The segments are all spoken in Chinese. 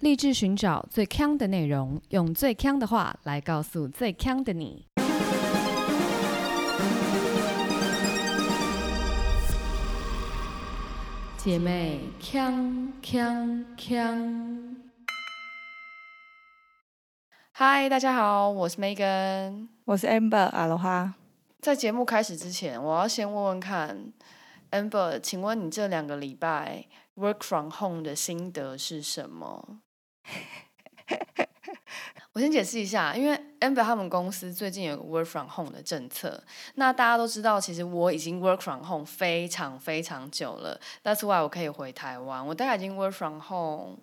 立志寻找最强的内容，用最强的话来告诉最强的你。姐妹，强强强！嗨，大家好，我是 Megan，我是 Amber 阿罗哈。在节目开始之前，我要先问问看，Amber，请问你这两个礼拜 work from home 的心得是什么？我先解释一下，因为 Amber 他们公司最近有个 work from home 的政策。那大家都知道，其实我已经 work from home 非常非常久了。That's why 我可以回台湾，我大概已经 work from home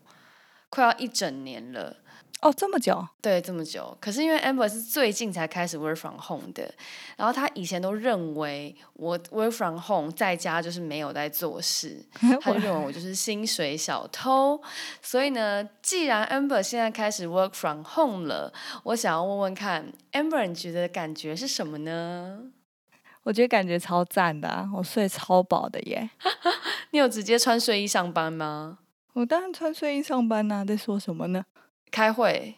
快要一整年了。哦，这么久？对，这么久。可是因为 Amber 是最近才开始 work from home 的，然后他以前都认为我 work from home 在家就是没有在做事，他就认为我就是薪水小偷。所以呢，既然 Amber 现在开始 work from home 了，我想要问问看，Amber 你觉得感觉是什么呢？我觉得感觉超赞的，啊我睡超饱的耶。你有直接穿睡衣上班吗？我当然穿睡衣上班呐，在说什么呢？开会，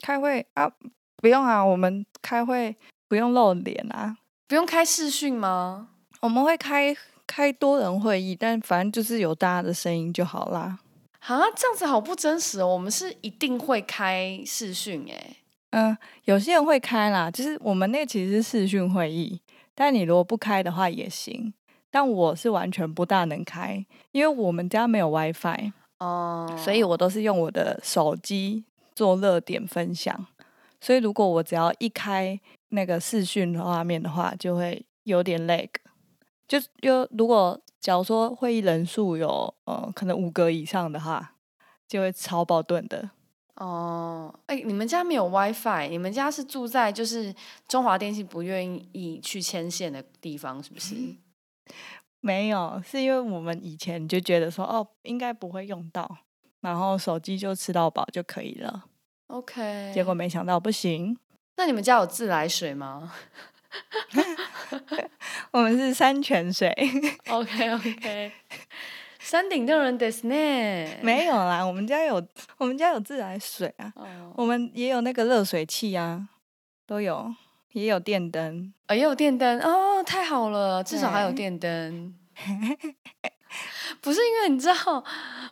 开会啊，不用啊，我们开会不用露脸啊，不用开视讯吗？我们会开开多人会议，但反正就是有大家的声音就好啦。啊，这样子好不真实哦，我们是一定会开视讯诶。嗯，有些人会开啦，就是我们那其实是视讯会议，但你如果不开的话也行。但我是完全不大能开，因为我们家没有 WiFi 哦，所以我都是用我的手机。做热点分享，所以如果我只要一开那个视讯画面的话，就会有点 lag。就又如果假如说会议人数有呃可能五个以上的话，就会超爆顿的。哦，哎，你们家没有 WiFi？你们家是住在就是中华电信不愿意去牵线的地方，是不是？没有，是因为我们以前就觉得说哦，应该不会用到。然后手机就吃到饱就可以了。OK，结果没想到不行。那你们家有自来水吗？我们是山泉水。OK OK，山顶洞人的是呢？没有啦，我们家有，我们家有自来水啊。我们也有那个热水器啊，都有，也有电灯。哦，也有电灯哦，太好了，至少还有电灯。不是因为你知道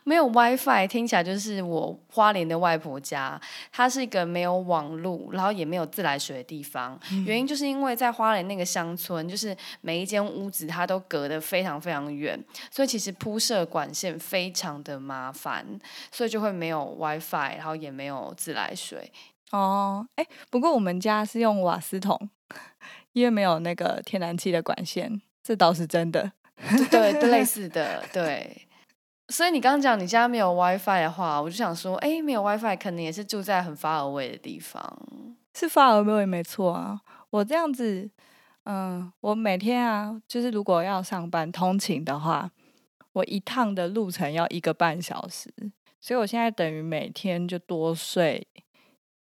没有 WiFi，听起来就是我花莲的外婆家，它是一个没有网路，然后也没有自来水的地方。原因就是因为在花莲那个乡村，就是每一间屋子它都隔得非常非常远，所以其实铺设管线非常的麻烦，所以就会没有 WiFi，然后也没有自来水。哦，哎，不过我们家是用瓦斯桶，因为没有那个天然气的管线，这倒是真的。对，类似的，对。所以你刚刚讲你家没有 WiFi 的话，我就想说，哎，没有 WiFi，可能也是住在很发而位的地方。是发而位没错啊。我这样子，嗯，我每天啊，就是如果要上班通勤的话，我一趟的路程要一个半小时，所以我现在等于每天就多睡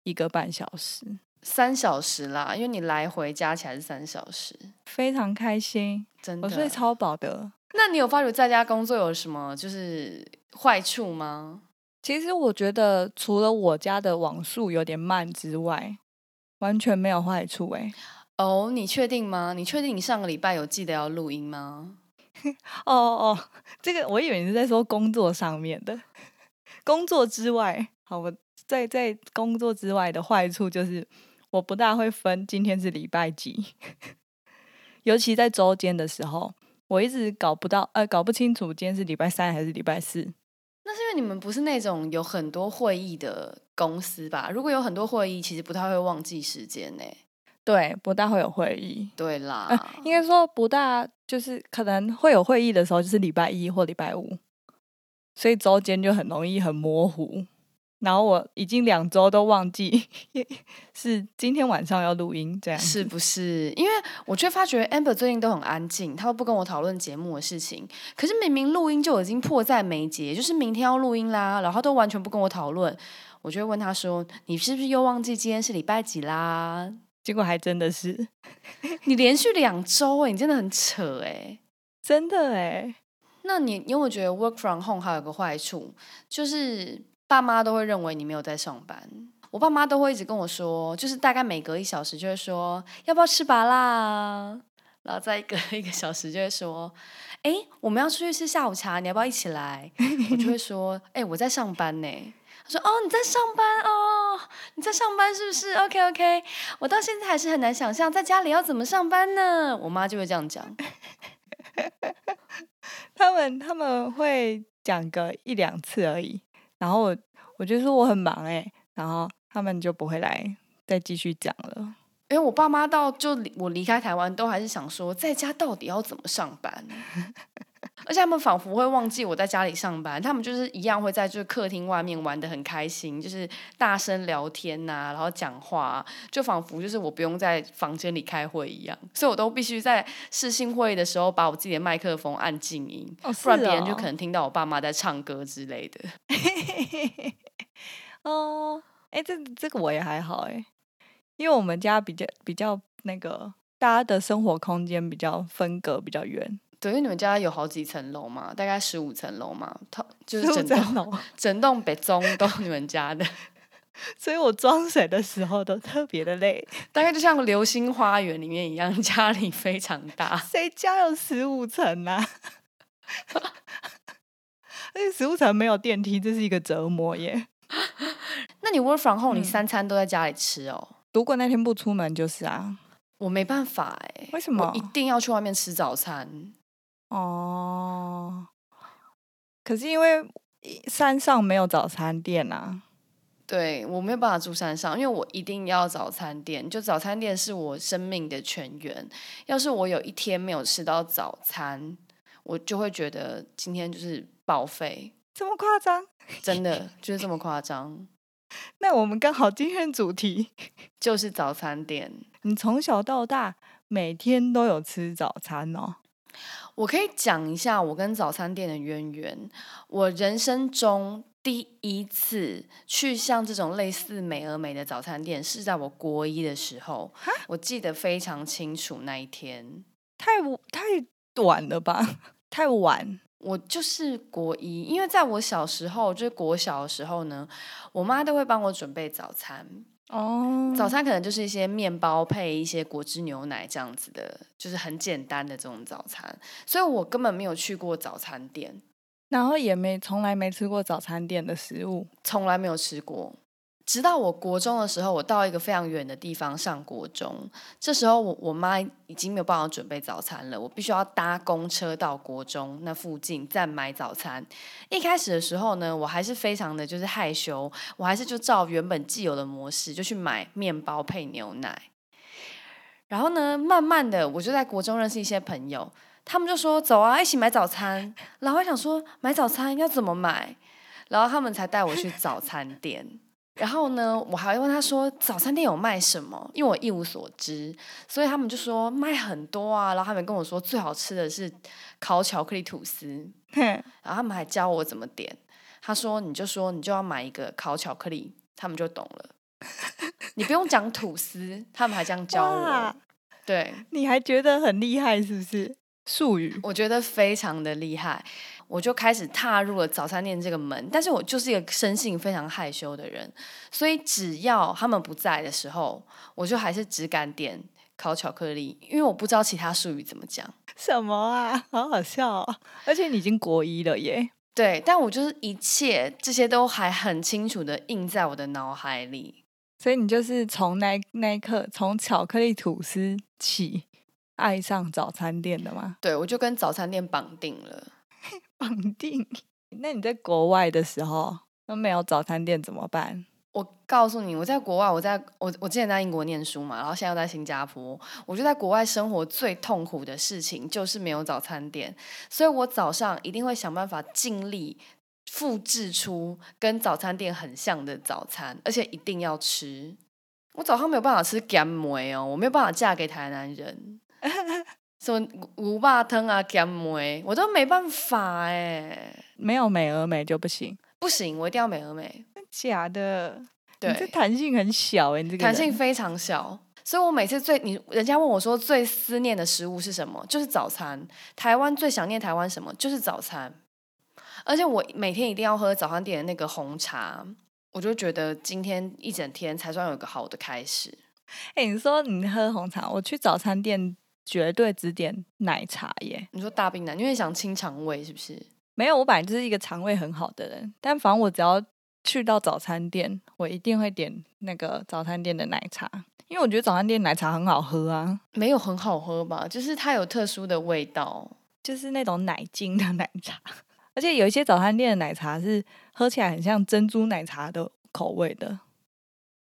一个半小时。三小时啦，因为你来回加起来是三小时，非常开心，真的，我睡超饱的。那你有发觉在家工作有什么就是坏处吗？其实我觉得除了我家的网速有点慢之外，完全没有坏处哎。哦，你确定吗？你确定你上个礼拜有记得要录音吗？哦哦，这个我以为你是在说工作上面的，工作之外，好，我在在工作之外的坏处就是。我不大会分今天是礼拜几，尤其在周间的时候，我一直搞不到，呃，搞不清楚今天是礼拜三还是礼拜四。那是因为你们不是那种有很多会议的公司吧？如果有很多会议，其实不太会忘记时间呢。对，不大会有会议。对啦，应该说不大，就是可能会有会议的时候，就是礼拜一或礼拜五，所以周间就很容易很模糊。然后我已经两周都忘记 是今天晚上要录音，这样是不是？因为我却发觉 Amber 最近都很安静，他都不跟我讨论节目的事情。可是明明录音就已经迫在眉睫，就是明天要录音啦，然后都完全不跟我讨论。我就会问他说：“你是不是又忘记今天是礼拜几啦？”结果还真的是，你连续两周哎，你真的很扯哎，真的哎。那你因为我觉得 Work from home 还有个坏处就是。爸妈都会认为你没有在上班。我爸妈都会一直跟我说，就是大概每隔一小时就会说要不要吃拔啦，然后再隔 一个小时就会说，哎，我们要出去吃下午茶，你要不要一起来？我就会说，哎，我在上班呢。他说，哦，你在上班哦，你在上班是不是？OK OK，我到现在还是很难想象在家里要怎么上班呢。我妈就会这样讲。他们他们会讲个一两次而已，然后我我就说我很忙哎，然后他们就不会来再继续讲了。因为我爸妈到就我离开台湾都还是想说在家到底要怎么上班，而且他们仿佛会忘记我在家里上班，他们就是一样会在就是客厅外面玩的很开心，就是大声聊天呐，然后讲话，就仿佛就是我不用在房间里开会一样，所以我都必须在视讯会议的时候把我自己的麦克风按静音，不然别人就可能听到我爸妈在唱歌之类的。哦，哎，这这个我也还好哎。因为我们家比较比较那个，大家的生活空间比较分隔比较远。对，因为你们家有好几层楼嘛，大概十五层楼嘛，它就是整栋整栋北中都你们家的，所以我装水的时候都特别的累，大概就像流星花园里面一样，家里非常大。谁家有十五层啊？而且十五层没有电梯，这是一个折磨耶。那你 work from home，你三餐都在家里吃哦？如果那天不出门就是啊，我没办法哎，为什么？一定要去外面吃早餐哦。可是因为山上没有早餐店啊，对我没有办法住山上，因为我一定要早餐店，就早餐店是我生命的泉源。要是我有一天没有吃到早餐，我就会觉得今天就是报废。这么夸张？真的就是这么夸张。那我们刚好今天主题就是早餐店。你从小到大每天都有吃早餐哦？我可以讲一下我跟早餐店的渊源。我人生中第一次去像这种类似美而美的早餐店，是在我国一的时候。我记得非常清楚那一天。太太短了吧？太晚。我就是国一，因为在我小时候，就是国小的时候呢，我妈都会帮我准备早餐。哦，早餐可能就是一些面包配一些果汁牛奶这样子的，就是很简单的这种早餐。所以我根本没有去过早餐店，然后也没从来没吃过早餐店的食物，从来没有吃过。直到我国中的时候，我到一个非常远的地方上国中。这时候，我我妈已经没有办法准备早餐了，我必须要搭公车到国中那附近再买早餐。一开始的时候呢，我还是非常的就是害羞，我还是就照原本既有的模式，就去买面包配牛奶。然后呢，慢慢的我就在国中认识一些朋友，他们就说走啊，一起买早餐。然后我想说买早餐要怎么买，然后他们才带我去早餐店。然后呢，我还问他说早餐店有卖什么，因为我一无所知，所以他们就说卖很多啊。然后他们跟我说最好吃的是烤巧克力吐司，然后他们还教我怎么点。他说你就说你就要买一个烤巧克力，他们就懂了。你不用讲吐司，他们还这样教我。对，你还觉得很厉害是不是？术语，我觉得非常的厉害。我就开始踏入了早餐店这个门，但是我就是一个生性非常害羞的人，所以只要他们不在的时候，我就还是只敢点烤巧克力，因为我不知道其他术语怎么讲。什么啊，好好笑哦！而且你已经国一了耶。对，但我就是一切这些都还很清楚的印在我的脑海里，所以你就是从那那一刻，从巧克力吐司起爱上早餐店的吗？对，我就跟早餐店绑定了。绑定？那你在国外的时候那没有早餐店怎么办？我告诉你，我在国外，我在我我之前在英国念书嘛，然后现在又在新加坡。我觉得在国外生活最痛苦的事情就是没有早餐店，所以我早上一定会想办法尽力复制出跟早餐店很像的早餐，而且一定要吃。我早上没有办法吃干梅哦，我没有办法嫁给台南人。什么五霸汤啊、咸梅，我都没办法哎。没有美而美就不行，不行，我一定要美而美。假的，对，这弹性很小哎，你这个弹性非常小。所以我每次最你人家问我说最思念的食物是什么，就是早餐。台湾最想念台湾什么，就是早餐。而且我每天一定要喝早餐店的那个红茶，我就觉得今天一整天才算有个好的开始。哎，你说你喝红茶，我去早餐店绝对只点奶茶耶。你说大冰奶，因为想清肠胃是不是？没有，我本来就是一个肠胃很好的人，但反正我只要去到早餐店，我一定会点那个早餐店的奶茶，因为我觉得早餐店奶茶很好喝啊。没有很好喝吧？就是它有特殊的味道，就是那种奶精的奶茶，而且有一些早餐店的奶茶是喝起来很像珍珠奶茶的口味的，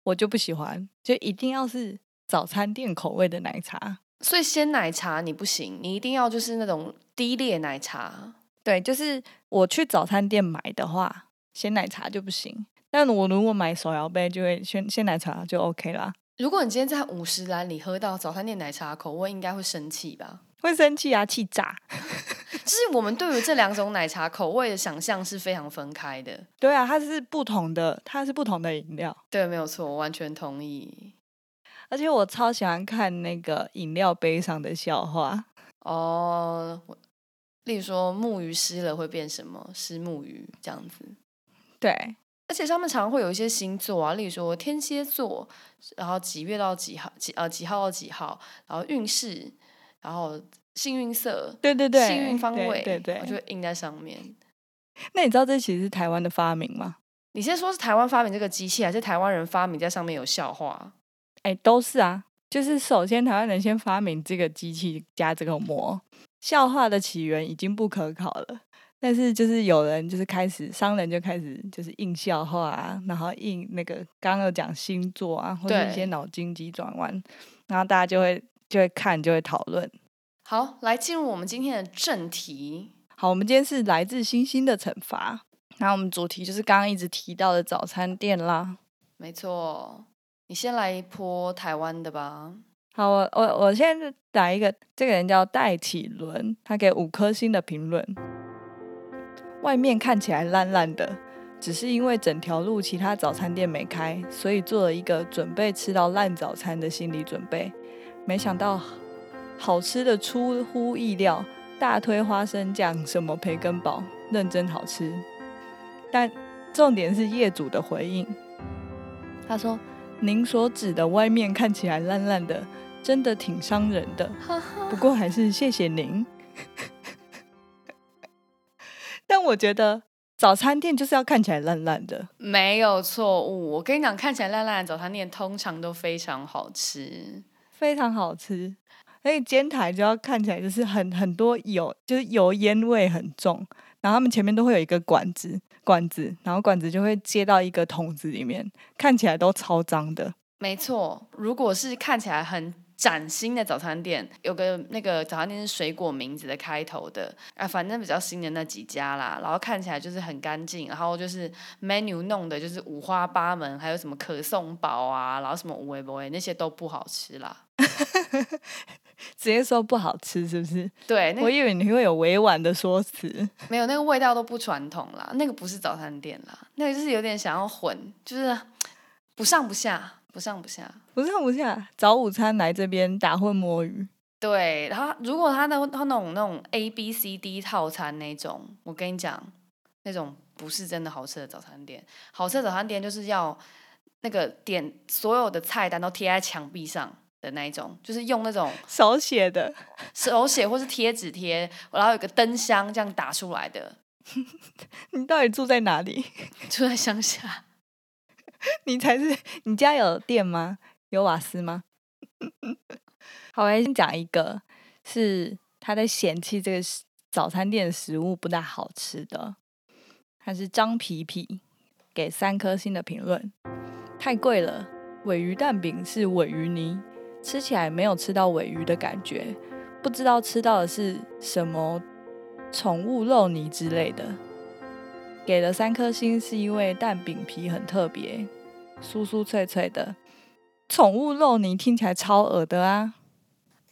我就不喜欢，就一定要是早餐店口味的奶茶。所以鲜奶茶你不行，你一定要就是那种低劣奶茶。对，就是我去早餐店买的话，鲜奶茶就不行。但我如果买手摇杯，就会鲜鲜奶茶就 OK 啦。如果你今天在五十兰里喝到早餐店奶茶口味，应该会生气吧？会生气啊，气炸！就是我们对于这两种奶茶口味的想象是非常分开的。对啊，它是不同的，它是不同的饮料。对，没有错，我完全同意。而且我超喜欢看那个饮料杯上的笑话哦。例如说木鱼湿了会变什么？湿木鱼这样子，对。而且上面常常会有一些星座啊，例如说天蝎座，然后几月到几号，几呃几号到几号，然后运势，然后幸运色，对对对，幸运方位，对对，我就印在上面。那你知道这其实是台湾的发明吗？你先说是台湾发明这个机器，还是台湾人发明在上面有笑话？哎，都是啊。就是首先台湾人先发明这个机器加这个膜。笑话的起源已经不可考了，但是就是有人就是开始商人就开始就是印笑话啊，然后印那个刚刚有讲星座啊，或者一些脑筋急转弯，然后大家就会就会看就会讨论。好，来进入我们今天的正题。好，我们今天是来自星星的惩罚，然后我们主题就是刚刚一直提到的早餐店啦。没错，你先来一波台湾的吧。好，我我我现在打一个，这个人叫戴启伦，他给五颗星的评论。外面看起来烂烂的，只是因为整条路其他早餐店没开，所以做了一个准备吃到烂早餐的心理准备。没想到好吃的出乎意料，大推花生酱，什么培根堡，认真好吃。但重点是业主的回应，他说：“您所指的外面看起来烂烂的。”真的挺伤人的，不过还是谢谢您。但我觉得早餐店就是要看起来烂烂的，没有错误。我跟你讲，看起来烂烂的早餐店通常都非常好吃，非常好吃。所以煎台就要看起来就是很很多油，就是油烟味很重。然后他们前面都会有一个管子，管子，然后管子就会接到一个桶子里面，看起来都超脏的。没错，如果是看起来很。崭新的早餐店，有个那个早餐店是水果名字的开头的，啊，反正比较新的那几家啦，然后看起来就是很干净，然后就是 menu 弄的就是五花八门，还有什么可颂堡啊，然后什么五味不味那些都不好吃啦，直接说不好吃是不是？对，我以为你会有委婉的说辞，没有那个味道都不传统啦，那个不是早餐店啦，那个就是有点想要混，就是不上不下。不上不下，不上不下。早午餐来这边打混摸鱼。对，然后如果他的他那种那种 A B C D 套餐那种，我跟你讲，那种不是真的好吃的早餐店。好吃的早餐店就是要那个点所有的菜单都贴在墙壁上的那一种，就是用那种手写的手写或是贴纸贴，然后有个灯箱这样打出来的。你到底住在哪里？住在乡下。你才是，你家有电吗？有瓦斯吗？好，我先讲一个，是他在嫌弃这个早餐店的食物不大好吃的。他是张皮皮，给三颗星的评论，太贵了。尾鱼蛋饼是尾鱼泥，吃起来没有吃到尾鱼的感觉，不知道吃到的是什么宠物肉泥之类的。给了三颗星，是因为蛋饼皮很特别，酥酥脆脆的。宠物肉泥听起来超恶的啊！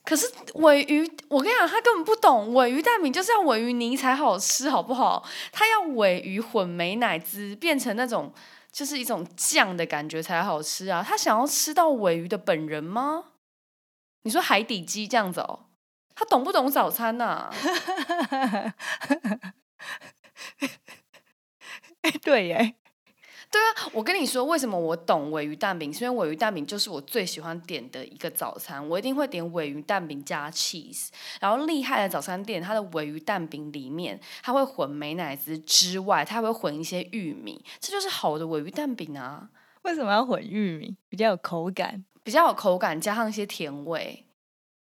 可是尾鱼，我跟你讲，他根本不懂，尾鱼蛋饼就是要尾鱼泥才好吃，好不好？他要尾鱼混美奶滋，变成那种就是一种酱的感觉才好吃啊！他想要吃到尾鱼的本人吗？你说海底鸡这样子哦？他懂不懂早餐呐？哎，对耶。对啊，我跟你说，为什么我懂尾鱼蛋饼？因为尾鱼蛋饼就是我最喜欢点的一个早餐，我一定会点尾鱼蛋饼加 cheese。然后厉害的早餐店，它的尾鱼蛋饼里面，它会混美奶滋之外，它会混一些玉米，这就是好的尾鱼蛋饼啊。为什么要混玉米？比较有口感，比较有口感，加上一些甜味，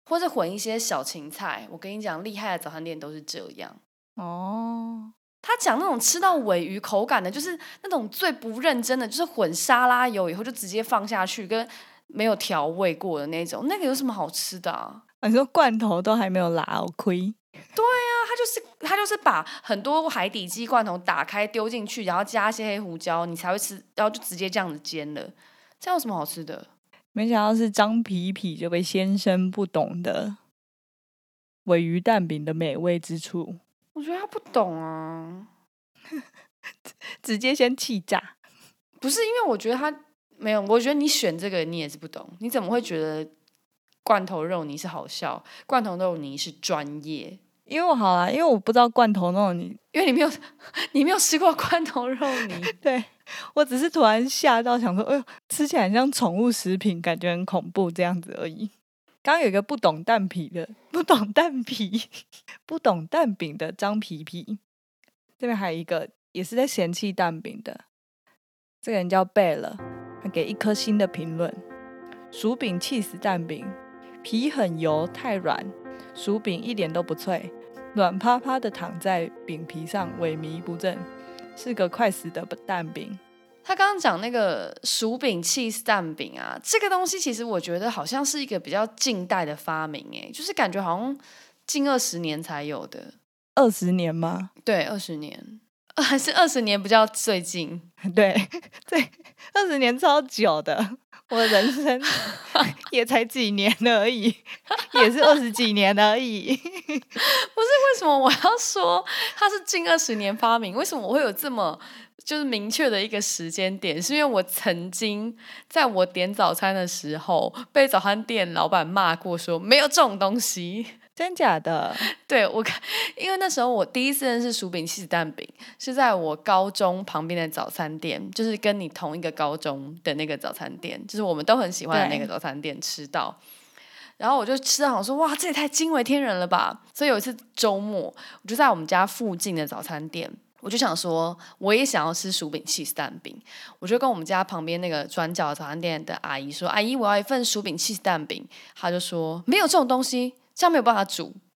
或者混一些小芹菜。我跟你讲，厉害的早餐店都是这样哦。他讲那种吃到尾鱼口感的，就是那种最不认真的，就是混沙拉油以后就直接放下去，跟没有调味过的那种，那个有什么好吃的啊？你说罐头都还没有拉亏？对啊，他就是他就是把很多海底鸡罐头打开丢进去，然后加一些黑胡椒，你才会吃，然后就直接这样子煎了，这样有什么好吃的？没想到是张皮皮这位先生不懂的尾鱼蛋饼的美味之处。我觉得他不懂啊，直接先气炸。不是因为我觉得他没有，我觉得你选这个你也是不懂。你怎么会觉得罐头肉泥是好笑？罐头肉泥是专业。因为我好啦，因为我不知道罐头肉泥，因为你没有 你没有吃过罐头肉泥。对我只是突然吓到，想说，哎呦，吃起来像宠物食品，感觉很恐怖这样子而已。刚有一个不懂蛋皮的，不懂蛋皮，不懂蛋饼的张皮皮。这边还有一个也是在嫌弃蛋饼的，这个人叫贝勒，他给一颗星的评论：薯饼气死蛋饼，皮很油太软，薯饼一点都不脆，软趴趴的躺在饼皮上萎靡不振，是个快死的蛋饼。他刚刚讲那个薯饼 cheese 蛋饼啊，这个东西其实我觉得好像是一个比较近代的发明，哎，就是感觉好像近二十年才有的。二十年吗？对，二十年，还是二十年比较最近？对，对，二十年超久的，我的人生 也才几年而已，也是二十几年而已。不是为什么我要说它是近二十年发明？为什么我会有这么？就是明确的一个时间点，是因为我曾经在我点早餐的时候被早餐店老板骂过，说没有这种东西，真假的？对我看，因为那时候我第一次认识薯饼气子蛋饼，是在我高中旁边的早餐店，就是跟你同一个高中的那个早餐店，就是我们都很喜欢的那个早餐店吃到，然后我就吃到，我说哇，这也太惊为天人了吧！所以有一次周末，我就在我们家附近的早餐店。我就想说，我也想要吃薯饼 cheese 蛋饼。我就跟我们家旁边那个转角早餐店的阿姨说：“阿姨，我要一份薯饼 cheese 蛋饼。”她就说：“没有这种东西，这样没有办法煮。”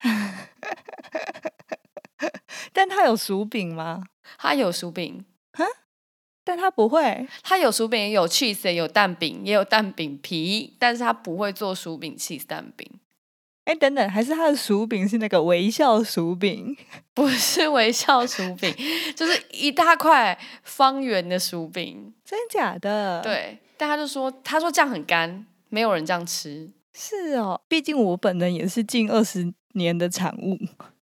但他有薯饼吗？他有薯饼，但他不会。他有薯饼，也有 cheese，也有蛋饼，也有蛋饼皮，但是他不会做薯饼 cheese 蛋饼。哎，等等，还是他的薯饼是那个微笑薯饼？不是微笑薯饼，就是一大块方圆的薯饼，真假的？对，但他就说，他说这样很干，没有人这样吃。是哦，毕竟我本人也是近二十年的产物，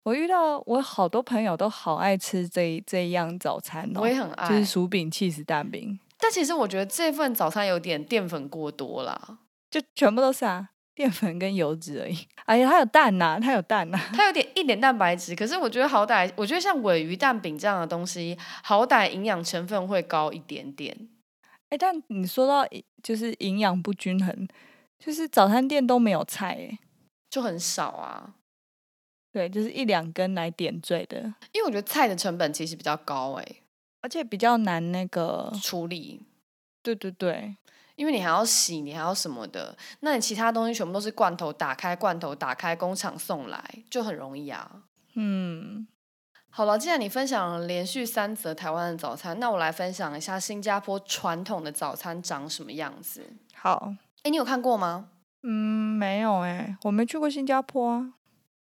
我遇到我好多朋友都好爱吃这这样早餐哦，我也很爱，就是薯饼、气死蛋饼。但其实我觉得这份早餐有点淀粉过多啦，就全部都是啊。淀粉跟油脂而已。哎呀，它有蛋呐，它有蛋呐，它有点一点蛋白质。可是我觉得好歹，我觉得像尾鱼蛋饼这样的东西，好歹营养成分会高一点点。哎，但你说到就是营养不均衡，就是早餐店都没有菜，哎，就很少啊。对，就是一两根来点缀的。因为我觉得菜的成本其实比较高，哎，而且比较难那个处理。对对对。因为你还要洗，你还要什么的，那你其他东西全部都是罐头打开，罐头打开，工厂送来，就很容易啊。嗯，好了，既然你分享了连续三则台湾的早餐，那我来分享一下新加坡传统的早餐长什么样子。好，哎，你有看过吗？嗯，没有哎，我没去过新加坡啊。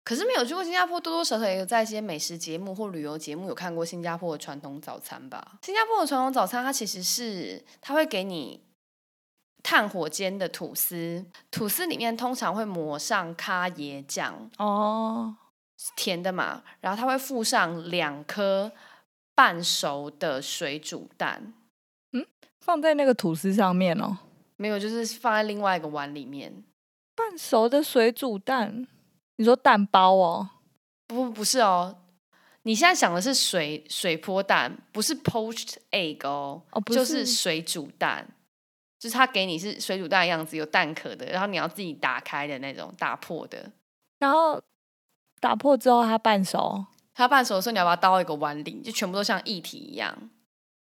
可是没有去过新加坡，多多少少也有在一些美食节目或旅游节目有看过新加坡的传统早餐吧。新加坡的传统早餐，它其实是它会给你。炭火煎的吐司，吐司里面通常会抹上咖椰酱哦，甜的嘛。然后它会附上两颗半熟的水煮蛋，嗯，放在那个吐司上面哦。没有，就是放在另外一个碗里面。半熟的水煮蛋，你说蛋包哦？不，不是哦，你现在想的是水水波蛋，不是 poached egg 哦，哦，就是水煮蛋，就是他给你是水煮蛋的样子，有蛋壳的，然后你要自己打开的那种打破的，然后打破之后它半熟，它半熟的时候你要把它倒一个碗里，就全部都像液体一样。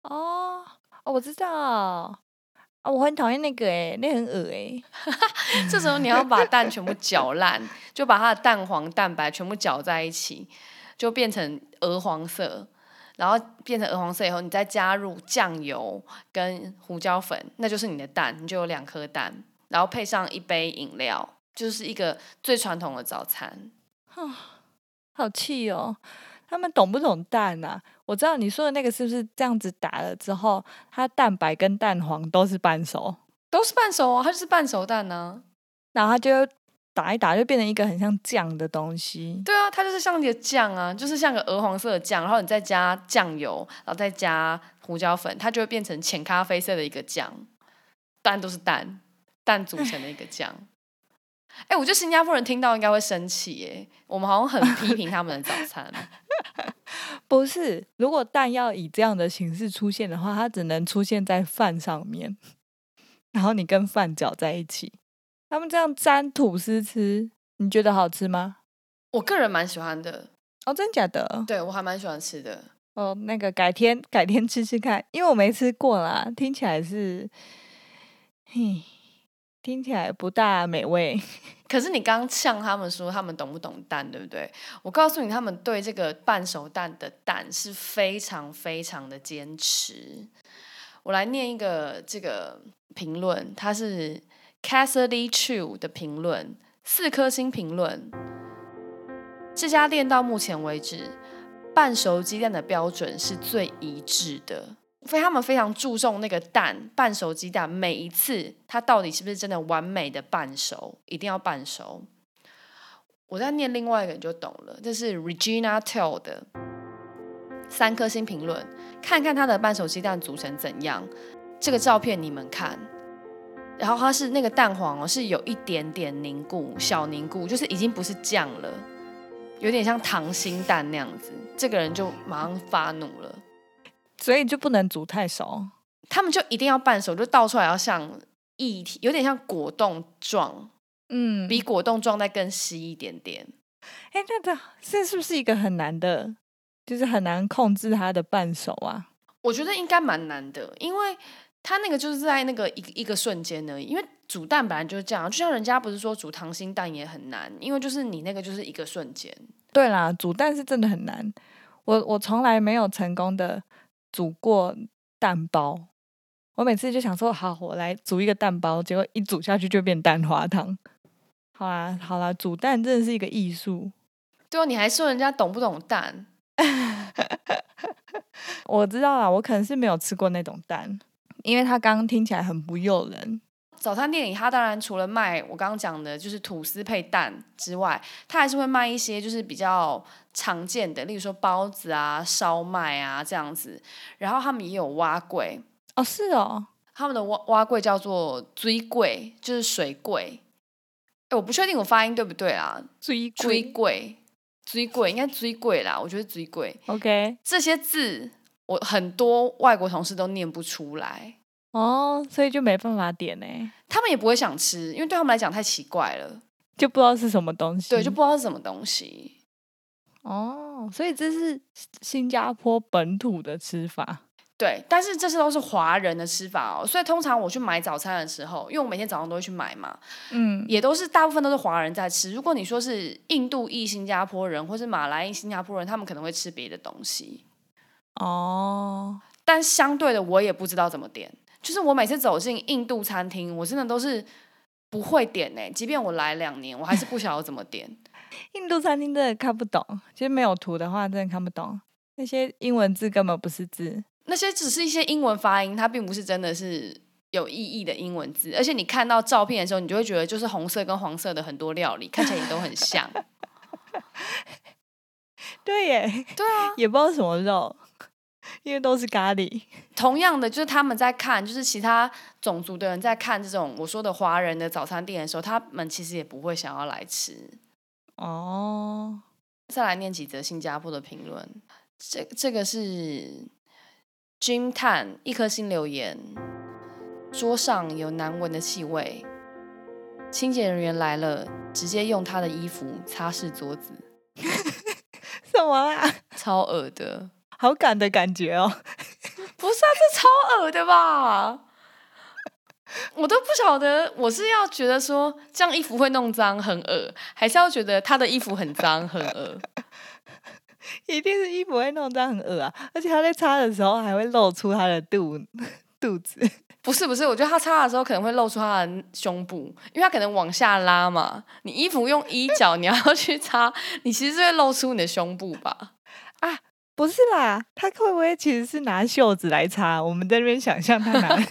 哦，哦，我知道，啊，我很讨厌那个诶，那很恶诶。这时候你要把蛋全部搅烂，就把它的蛋黄蛋白全部搅在一起。就变成鹅黄色，然后变成鹅黄色以后，你再加入酱油跟胡椒粉，那就是你的蛋，你就有两颗蛋，然后配上一杯饮料，就是一个最传统的早餐。啊，好气哦！他们懂不懂蛋啊？我知道你说的那个是不是这样子打了之后，它蛋白跟蛋黄都是半熟，都是半熟啊，它就是半熟蛋呢，然后它就。打一打就变成一个很像酱的东西。对啊，它就是像一个酱啊，就是像个鹅黄色的酱，然后你再加酱油，然后再加胡椒粉，它就会变成浅咖啡色的一个酱。蛋都是蛋，蛋组成的一个酱。哎，我觉得新加坡人听到应该会生气耶。我们好像很批评他们的早餐。不是，如果蛋要以这样的形式出现的话，它只能出现在饭上面，然后你跟饭搅在一起。他们这样沾吐司吃，你觉得好吃吗？我个人蛮喜欢的哦，真假的？对我还蛮喜欢吃的哦。那个改天改天吃吃看，因为我没吃过啦，听起来是，嘿，听起来不大美味。可是你刚呛他们说他们懂不懂蛋，对不对？我告诉你，他们对这个半熟蛋的蛋是非常非常的坚持。我来念一个这个评论，它是。Cassidy Chu 的评论，四颗星评论。这家店到目前为止，半熟鸡蛋的标准是最一致的。非他们非常注重那个蛋，半熟鸡蛋每一次它到底是不是真的完美的半熟，一定要半熟。我在念另外一个人就懂了，这是 Regina Tell 的三颗星评论。看看他的半熟鸡蛋组成怎样？这个照片你们看。然后它是那个蛋黄哦，是有一点点凝固，小凝固，就是已经不是酱了，有点像溏心蛋那样子。这个人就马上发怒了，所以就不能煮太熟，他们就一定要半熟，就倒出来要像液体，有点像果冻状，嗯，比果冻状再更稀一点点。哎，那这这是不是一个很难的，就是很难控制它的半熟啊？我觉得应该蛮难的，因为。它那个就是在那个一一个瞬间而已，因为煮蛋本来就是这样，就像人家不是说煮溏心蛋也很难，因为就是你那个就是一个瞬间。对啦，煮蛋是真的很难，我我从来没有成功的煮过蛋包，我每次就想说好，我来煮一个蛋包，结果一煮下去就变蛋花汤。好啦好啦，煮蛋真的是一个艺术。对哦，你还说人家懂不懂蛋？我知道啦，我可能是没有吃过那种蛋。因为它刚刚听起来很不诱人。早餐店里，它当然除了卖我刚刚讲的，就是吐司配蛋之外，它还是会卖一些就是比较常见的，例如说包子啊、烧麦啊这样子。然后他们也有蛙柜哦，是哦，他们的蛙蛙柜叫做追柜，就是水柜。哎，我不确定我发音对不对啊？追追柜，追柜应该追柜啦，我觉得追柜。OK，这些字。我很多外国同事都念不出来哦，所以就没办法点呢。他们也不会想吃，因为对他们来讲太奇怪了，就不知道是什么东西。对，就不知道是什么东西。哦，所以这是新加坡本土的吃法。对，但是这些都是华人的吃法哦。所以通常我去买早餐的时候，因为我每天早上都会去买嘛，嗯，也都是大部分都是华人在吃。如果你说是印度裔新加坡人，或是马来裔新加坡人，他们可能会吃别的东西。哦，但相对的，我也不知道怎么点。就是我每次走进印度餐厅，我真的都是不会点呢。即便我来两年，我还是不晓得怎么点。印度餐厅真的看不懂，其实没有图的话，真的看不懂。那些英文字根本不是字，那些只是一些英文发音，它并不是真的是有意义的英文字。而且你看到照片的时候，你就会觉得就是红色跟黄色的很多料理看起来也都很像。对耶，对啊，也不知道什么肉。因为都是咖喱，同样的，就是他们在看，就是其他种族的人在看这种我说的华人的早餐店的时候，他们其实也不会想要来吃。哦，再来念几则新加坡的评论。这这个是 Jim Tan 一颗星留言：桌上有难闻的气味，清洁人员来了，直接用他的衣服擦拭桌子。什么啊？超恶的，好感的感觉哦。不是啊，这超恶的吧？我都不晓得，我是要觉得说这样衣服会弄脏很恶，还是要觉得他的衣服很脏很恶？一定是衣服会弄脏很恶啊！而且他在擦的时候还会露出他的肚肚子。不是不是，我觉得他擦的时候可能会露出他的胸部，因为他可能往下拉嘛。你衣服用衣角，你要去擦，你其实是会露出你的胸部吧？啊，不是啦，他会不会其实是拿袖子来擦？我们在那边想象他拿。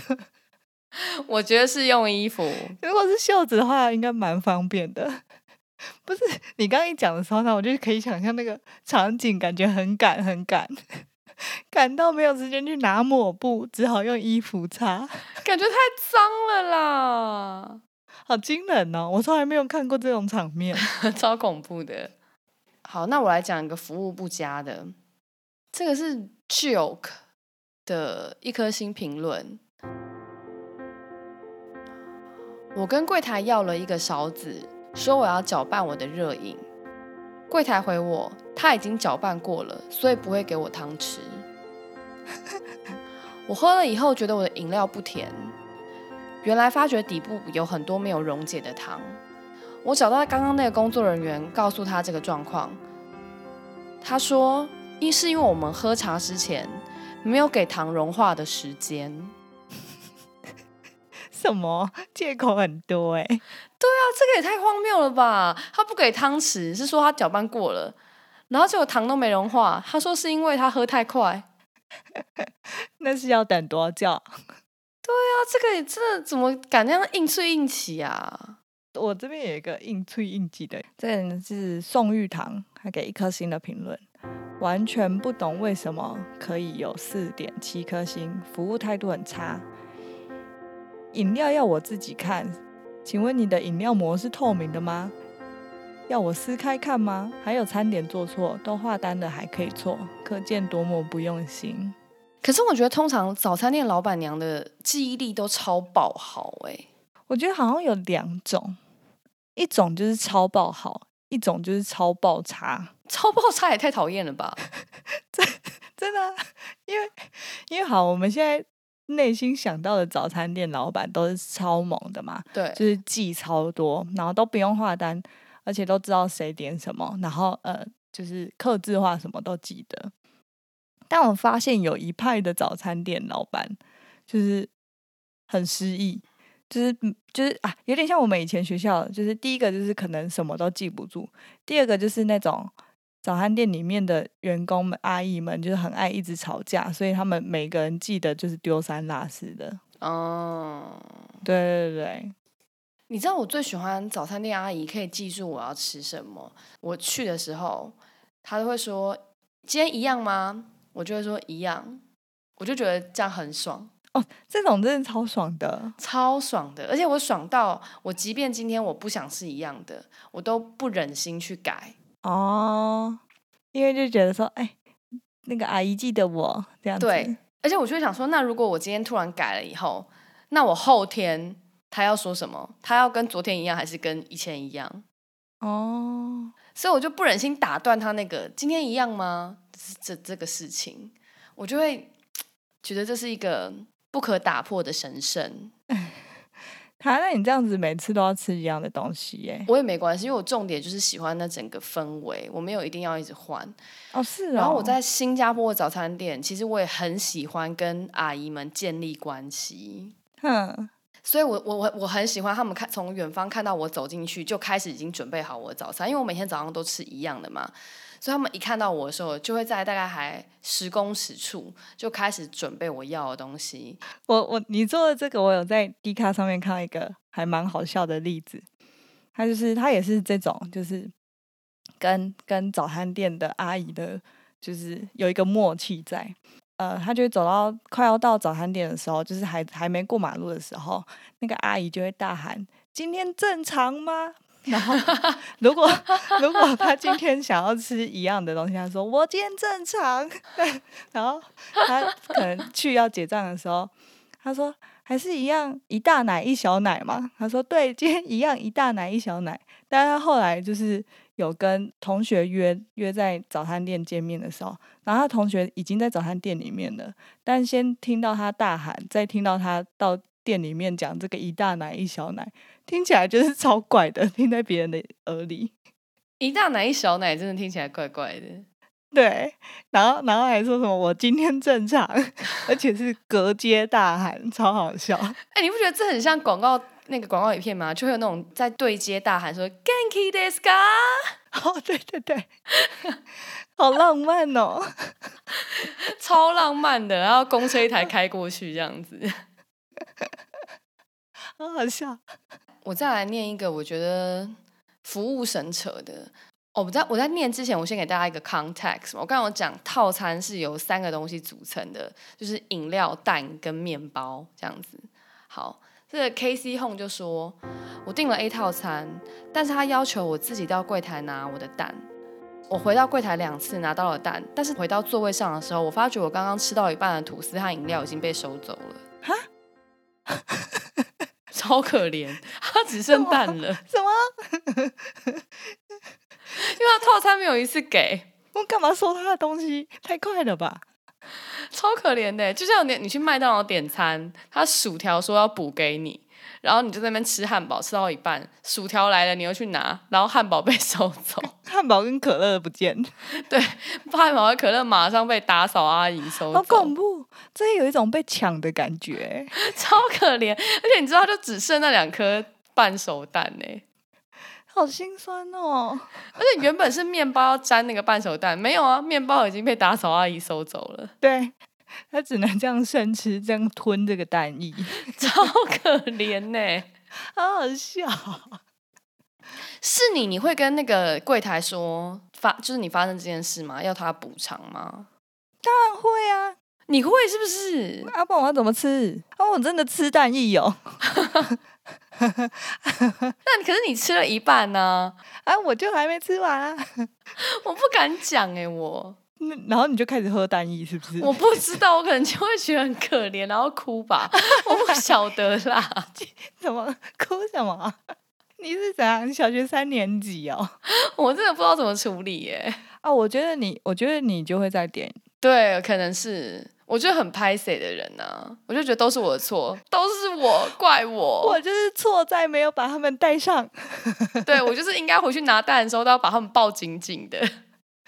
我觉得是用衣服。如果是袖子的话，应该蛮方便的。不是你刚刚一讲的时候呢，我就可以想象那个场景，感觉很赶很赶，赶到没有时间去拿抹布，只好用衣服擦，感觉太脏了啦，好惊人哦！我从来没有看过这种场面，超恐怖的。好，那我来讲一个服务不佳的，这个是 Joke 的一颗星评论。我跟柜台要了一个勺子。说我要搅拌我的热饮，柜台回我他已经搅拌过了，所以不会给我汤匙。我喝了以后觉得我的饮料不甜，原来发觉底部有很多没有溶解的糖。我找到刚刚那个工作人员，告诉他这个状况。他说，一是因为我们喝茶之前没有给糖融化的时间。什么借口很多哎？对啊，这个也太荒谬了吧！他不给汤匙，是说他搅拌过了，然后结果糖都没融化。他说是因为他喝太快，那是要等多久？对啊，这个真的怎么敢那样硬吹硬起啊？我这边有一个硬脆硬挤的，这人是宋玉堂，他给一颗星的评论，完全不懂为什么可以有四点七颗星，服务态度很差。饮料要我自己看，请问你的饮料膜是透明的吗？要我撕开看吗？还有餐点做错，都画单的还可以错，可见多么不用心。可是我觉得通常早餐店老板娘的记忆力都超爆好哎，我觉得好像有两种，一种就是超爆好，一种就是超爆差。超爆差也太讨厌了吧？真真的，因为因为好，我们现在。内心想到的早餐店老板都是超猛的嘛？对，就是记超多，然后都不用画单，而且都知道谁点什么，然后呃，就是刻字化什么都记得。但我发现有一派的早餐店老板就是很失意，就是就是啊，有点像我们以前学校，就是第一个就是可能什么都记不住，第二个就是那种。早餐店里面的员工们、阿姨们就是很爱一直吵架，所以他们每个人记得就是丢三落四的。哦，对对对，你知道我最喜欢早餐店阿姨可以记住我要吃什么。我去的时候，她都会说今天一样吗？我就会说一样，我就觉得这样很爽。哦，这种真的超爽的，超爽的，而且我爽到我即便今天我不想是一样的，我都不忍心去改。哦，因为就觉得说，哎，那个阿姨记得我这样子。对，而且我就会想说，那如果我今天突然改了以后，那我后天他要说什么？他要跟昨天一样，还是跟以前一样？哦，所以我就不忍心打断他那个今天一样吗？这这个事情，我就会觉得这是一个不可打破的神圣。他那你这样子每次都要吃一样的东西耶？我也没关系，因为我重点就是喜欢那整个氛围，我没有一定要一直换。哦，是。然后我在新加坡的早餐店，其实我也很喜欢跟阿姨们建立关系。嗯。所以我我我我很喜欢他们看从远方看到我走进去，就开始已经准备好我的早餐，因为我每天早上都吃一样的嘛。所以他们一看到我的时候，就会在大概还十公尺处就开始准备我要的东西。我我你做的这个，我有在 D 卡上面看到一个还蛮好笑的例子。他就是他也是这种，就是跟跟早餐店的阿姨的，就是有一个默契在。呃，他就会走到快要到早餐店的时候，就是还还没过马路的时候，那个阿姨就会大喊：“今天正常吗？”然后如果如果他今天想要吃一样的东西，他说我今天正常。然后他可能去要结账的时候，他说还是一样一大奶一小奶嘛。他说对，今天一样一大奶一小奶。但是他后来就是有跟同学约约在早餐店见面的时候，然后他同学已经在早餐店里面了，但先听到他大喊，再听到他到店里面讲这个一大奶一小奶。听起来就是超怪的，听在别人的耳里，一大奶一小奶，真的听起来怪怪的。对，然后然后还说什么我今天正常，而且是隔街大喊，超好笑。哎，你不觉得这很像广告那个广告影片吗？就会有那种在对街大喊说 “Ganki desu ka”，哦，对对对，好浪漫哦，超浪漫的。然后公车一台开过去，这样子，好好笑。我再来念一个，我觉得服务神扯的。哦，我在我在念之前，我先给大家一个 context。我刚刚讲套餐是由三个东西组成的，就是饮料、蛋跟面包这样子。好，这个 K C Home 就说，我订了 A 套餐，但是他要求我自己到柜台拿我的蛋。我回到柜台两次拿到了蛋，但是回到座位上的时候，我发觉我刚刚吃到一半的吐司和饮料已经被收走了。哈？超可怜，他只剩蛋了。什么？因为他套餐没有一次给。我干嘛收他的东西？太快了吧！超可怜的，就像你你去麦当劳点餐，他薯条说要补给你。然后你就在那边吃汉堡，吃到一半，薯条来了，你又去拿，然后汉堡被收走，汉堡跟可乐不见，对，汉堡和可乐马上被打扫阿姨收走，好恐怖，这有一种被抢的感觉，超可怜，而且你知道，就只剩那两颗半熟蛋呢，好心酸哦，而且原本是面包要沾那个半熟蛋，没有啊，面包已经被打扫阿姨收走了，对。他只能这样生吃，这样吞这个蛋液，超可怜呢，好好笑。是你，你会跟那个柜台说发，就是你发生这件事吗？要他补偿吗？当然会啊，你会是不是？阿爸，我要怎么吃？啊，我真的吃蛋液哦。那可是你吃了一半呢？啊，我就还没吃完啊，我不敢讲哎，我。然后你就开始喝单一，是不是？我不知道，我可能就会觉得很可怜，然后哭吧。我不晓得啦，怎么哭什么？你是怎样？小学三年级哦？我真的不知道怎么处理耶。啊，我觉得你，我觉得你就会在点。对，可能是，我觉得很拍谁的人呢，我就觉得都是我的错，都是我怪我，我就是错在没有把他们带上。对，我就是应该回去拿蛋的时候都要把他们抱紧紧的。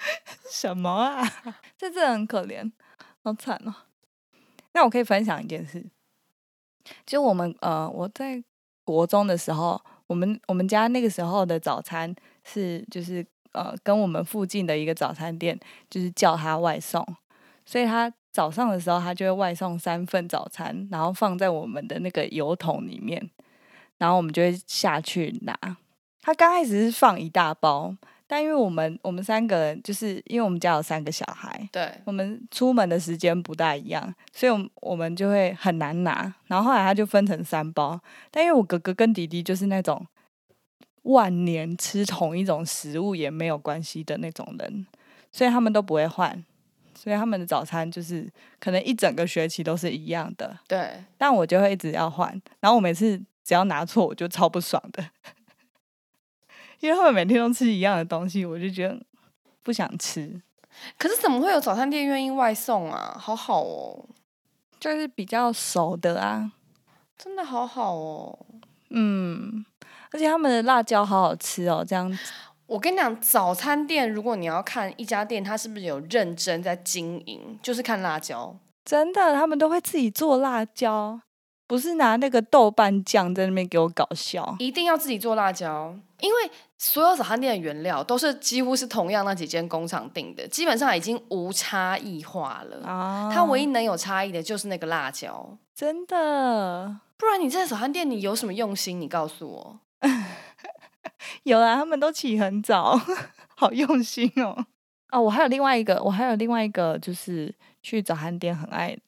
什么啊？这真的很可怜，好惨哦。那我可以分享一件事，就我们呃，我在国中的时候，我们我们家那个时候的早餐是就是呃，跟我们附近的一个早餐店就是叫他外送，所以他早上的时候他就会外送三份早餐，然后放在我们的那个油桶里面，然后我们就会下去拿。他刚开始是放一大包。但因为我们我们三个人，就是因为我们家有三个小孩，对，我们出门的时间不大一样，所以，我我们就会很难拿。然后后来他就分成三包。但因为我哥哥跟弟弟就是那种万年吃同一种食物也没有关系的那种人，所以他们都不会换，所以他们的早餐就是可能一整个学期都是一样的。对，但我就会一直要换。然后我每次只要拿错，我就超不爽的。因为他们每天都吃一样的东西，我就觉得不想吃。可是怎么会有早餐店愿意外送啊？好好哦，就是比较熟的啊，真的好好哦。嗯，而且他们的辣椒好好吃哦。这样子，我跟你讲，早餐店如果你要看一家店，它是不是有认真在经营，就是看辣椒。真的，他们都会自己做辣椒。不是拿那个豆瓣酱在那边给我搞笑，一定要自己做辣椒，因为所有早餐店的原料都是几乎是同样那几间工厂定的，基本上已经无差异化了。啊，它唯一能有差异的就是那个辣椒，真的。不然你在早餐店你有什么用心？你告诉我。有啊，他们都起很早，好用心哦。哦，我还有另外一个，我还有另外一个，就是去早餐店很爱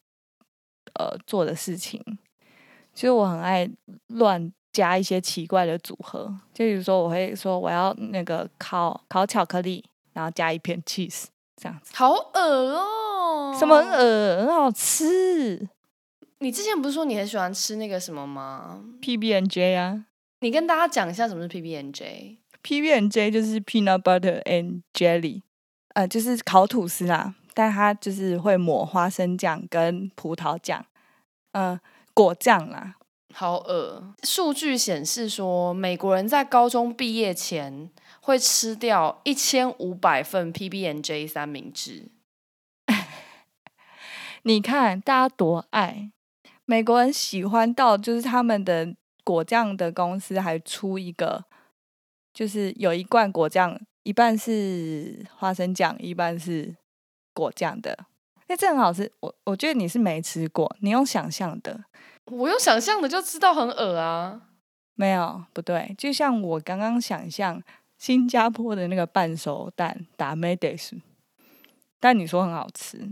呃做的事情。其实我很爱乱加一些奇怪的组合，就比如说我会说我要那个烤烤巧克力，然后加一片 cheese 这样子。好恶哦！什么恶？很好吃。你之前不是说你很喜欢吃那个什么吗？PB N J 啊。你跟大家讲一下什么是 PB N J。PB N J 就是 peanut butter and jelly，呃，就是烤吐司啦，但它就是会抹花生酱跟葡萄酱，呃，果酱啦。好恶！数据显示说，美国人在高中毕业前会吃掉一千五百份 PB N J 三明治。你看，大家多爱美国人，喜欢到就是他们的果酱的公司还出一个，就是有一罐果酱，一半是花生酱，一半是果酱的。那，这很好吃。我我觉得你是没吃过，你用想象的。我用想象的就知道很恶啊，没有不对，就像我刚刚想象新加坡的那个半熟蛋打 m a d i s 但你说很好吃，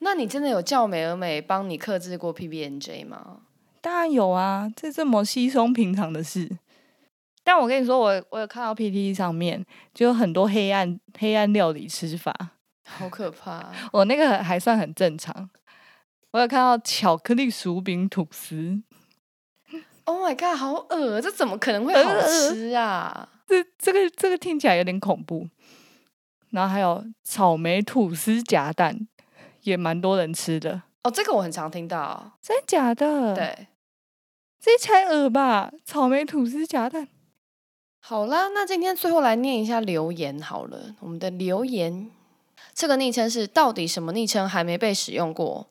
那你真的有叫美而美帮你克制过 PB N J 吗？当然有啊，这这么稀松平常的事。但我跟你说，我我有看到 P T 上面就有很多黑暗黑暗料理吃法，好可怕。我那个还算很正常。我有看到巧克力薯饼吐司，Oh my god，好恶！这怎么可能会好吃啊？这这个这个听起来有点恐怖。然后还有草莓吐司夹蛋，也蛮多人吃的。哦，这个我很常听到，真的假的？对，这才恶吧？草莓吐司夹蛋。好啦，那今天最后来念一下留言好了。我们的留言，这个昵称是到底什么昵称还没被使用过？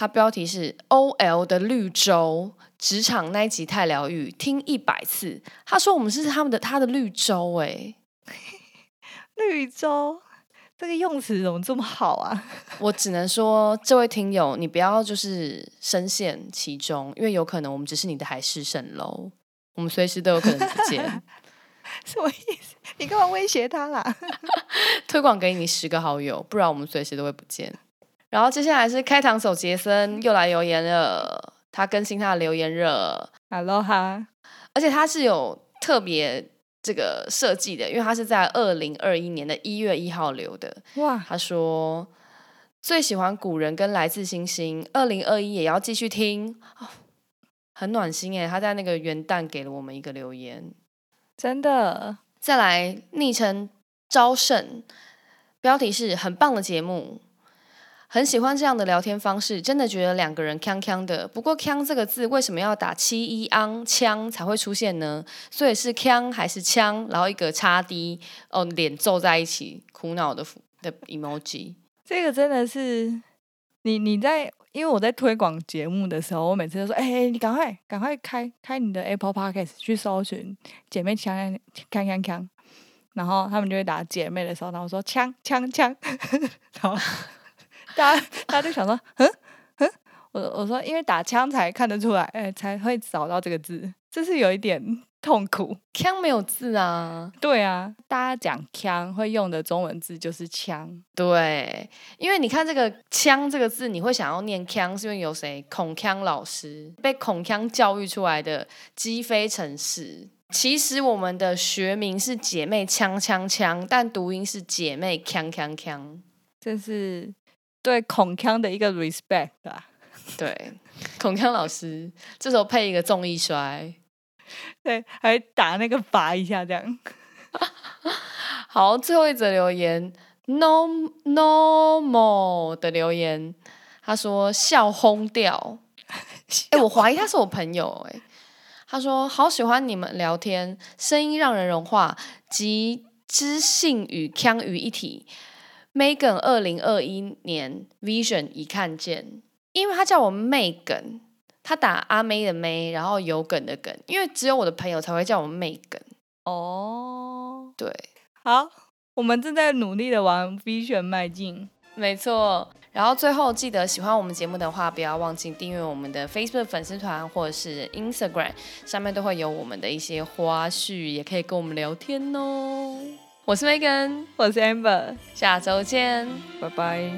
它标题是 O L 的绿洲职场那一集太疗愈，听一百次。他说我们是他们的他的绿洲哎，绿洲这个用词怎么这么好啊？我只能说这位听友，你不要就是深陷其中，因为有可能我们只是你的海市蜃楼，我们随时都有可能不见。什么意思？你干嘛威胁他啦？推广给你十个好友，不然我们随时都会不见。然后接下来是开膛手杰森又来留言了，他更新他的留言热，Hello 哈，而且他是有特别这个设计的，因为他是在二零二一年的一月一号留的。哇，他说最喜欢古人跟来自星星，二零二一也要继续听，很暖心哎。他在那个元旦给了我们一个留言，真的。再来昵称招胜，标题是很棒的节目。很喜欢这样的聊天方式，真的觉得两个人锵锵的。不过“锵”这个字为什么要打七一昂枪才会出现呢？所以是锵还是枪？然后一个叉 D 哦，脸皱在一起，苦恼的的 emoji。这个真的是你你在，因为我在推广节目的时候，我每次都说：“哎，你赶快赶快开开你的 Apple Podcast 去搜寻姐妹锵锵锵锵。”然后他们就会打姐妹的时候，然后说：“锵锵锵。” 然后。大家，大家就想说，嗯嗯，我我说，因为打枪才看得出来，哎，才会找到这个字，这是有一点痛苦。枪没有字啊？对啊，大家讲枪会用的中文字就是枪。对，因为你看这个枪这个字，你会想要念枪，是因为有谁？孔锵老师被孔锵教育出来的鸡飞城市。其实我们的学名是姐妹枪枪枪，但读音是姐妹锵锵锵，这是。对孔锵的一个 respect 啊，对，孔锵老师这时候配一个综艺摔，对，还打那个拔一下这样。好，最后一则留言，no no more 的留言，他说笑轰掉，哎，我怀疑他是我朋友，哎，他说好喜欢你们聊天，声音让人融化，集知性与腔于一体。Megan 二零二一年 Vision 已看见，因为他叫我 Megan，他打阿妹的妹，然后有梗的梗，因为只有我的朋友才会叫我 Megan。哦，对，好，我们正在努力的往 Vision 迈进，没错。然后最后记得喜欢我们节目的话，不要忘记订阅我们的 Facebook 粉丝团或者是 Instagram，上面都会有我们的一些花絮，也可以跟我们聊天哦。我是 Megan，我是 Amber，下周见，拜拜。